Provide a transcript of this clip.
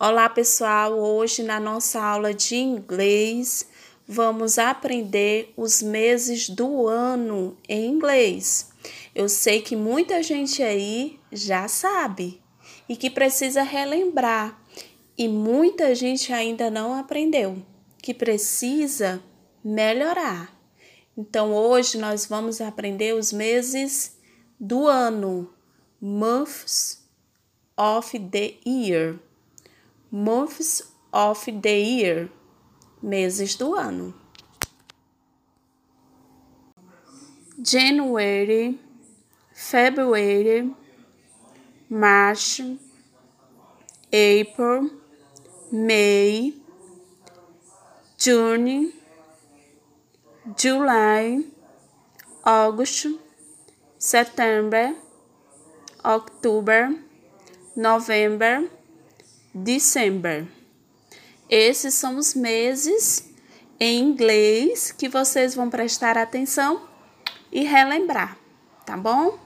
Olá, pessoal! Hoje, na nossa aula de inglês, vamos aprender os meses do ano em inglês. Eu sei que muita gente aí já sabe e que precisa relembrar, e muita gente ainda não aprendeu, que precisa melhorar. Então, hoje nós vamos aprender os meses do ano, months of the year months of the year, meses do ano. January, February, March, April, May, June, July, August, September, October, November, December. Esses são os meses em inglês que vocês vão prestar atenção e relembrar, tá bom?